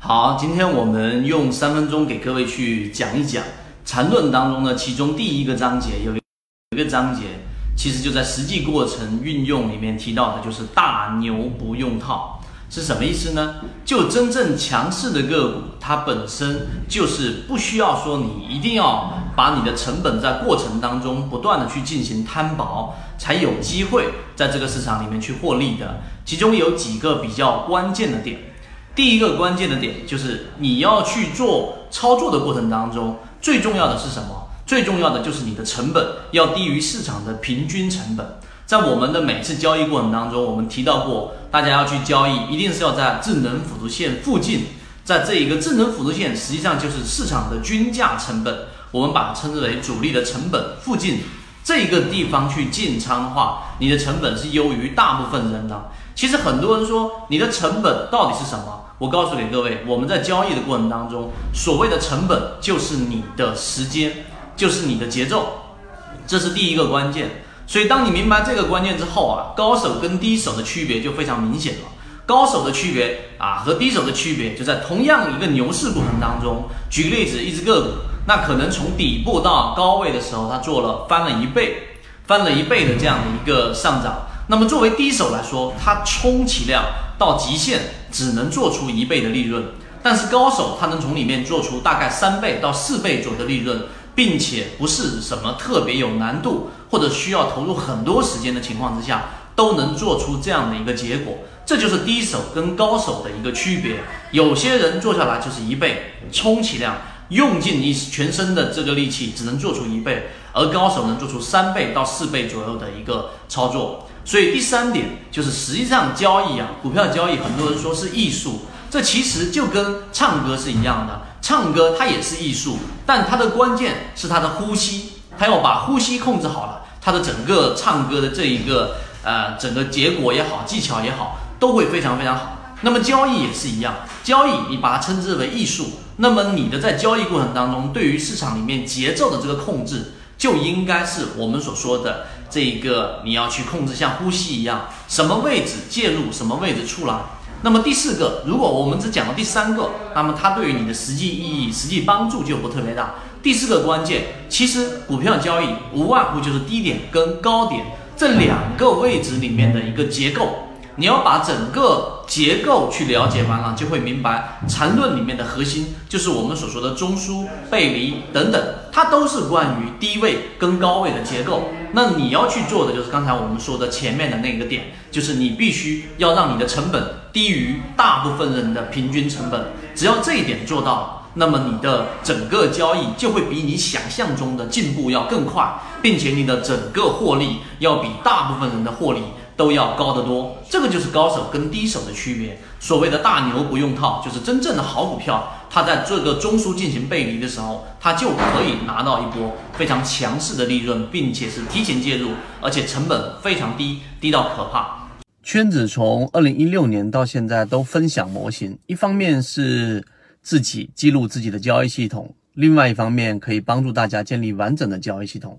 好，今天我们用三分钟给各位去讲一讲缠论当中呢，其中第一个章节有一个章节，其实就在实际过程运用里面提到的，就是大牛不用套，是什么意思呢？就真正强势的个股，它本身就是不需要说你一定要把你的成本在过程当中不断的去进行摊薄，才有机会在这个市场里面去获利的。其中有几个比较关键的点。第一个关键的点就是你要去做操作的过程当中，最重要的是什么？最重要的就是你的成本要低于市场的平均成本。在我们的每次交易过程当中，我们提到过，大家要去交易，一定是要在智能辅助线附近，在这一个智能辅助线，实际上就是市场的均价成本，我们把它称之为主力的成本附近这一个地方去进仓的话，你的成本是优于大部分人的。其实很多人说你的成本到底是什么？我告诉给各位，我们在交易的过程当中，所谓的成本就是你的时间，就是你的节奏，这是第一个关键。所以当你明白这个关键之后啊，高手跟低手的区别就非常明显了。高手的区别啊和低手的区别就在同样一个牛市过程当中。举个例子，一只个股，那可能从底部到高位的时候，它做了翻了一倍，翻了一倍的这样的一个上涨。那么作为低手来说，它充其量到极限只能做出一倍的利润，但是高手他能从里面做出大概三倍到四倍左右的利润，并且不是什么特别有难度或者需要投入很多时间的情况之下，都能做出这样的一个结果。这就是低手跟高手的一个区别。有些人做下来就是一倍，充其量用尽你全身的这个力气只能做出一倍，而高手能做出三倍到四倍左右的一个操作。所以第三点就是，实际上交易啊，股票交易，很多人说是艺术，这其实就跟唱歌是一样的。唱歌它也是艺术，但它的关键是它的呼吸，它要把呼吸控制好了，它的整个唱歌的这一个呃整个结果也好，技巧也好，都会非常非常好。那么交易也是一样，交易你把它称之为艺术，那么你的在交易过程当中，对于市场里面节奏的这个控制。就应该是我们所说的这个，你要去控制像呼吸一样，什么位置介入，什么位置出来。那么第四个，如果我们只讲了第三个，那么它对于你的实际意义、实际帮助就不特别大。第四个关键，其实股票交易无外乎就是低点跟高点这两个位置里面的一个结构。你要把整个结构去了解完了，就会明白缠论里面的核心就是我们所说的中枢、背离等等，它都是关于低位跟高位的结构。那你要去做的就是刚才我们说的前面的那个点，就是你必须要让你的成本低于大部分人的平均成本。只要这一点做到了，那么你的整个交易就会比你想象中的进步要更快，并且你的整个获利要比大部分人的获利。都要高得多，这个就是高手跟低手的区别。所谓的大牛不用套，就是真正的好股票，它在这个中枢进行背离的时候，它就可以拿到一波非常强势的利润，并且是提前介入，而且成本非常低，低到可怕。圈子从二零一六年到现在都分享模型，一方面是自己记录自己的交易系统，另外一方面可以帮助大家建立完整的交易系统。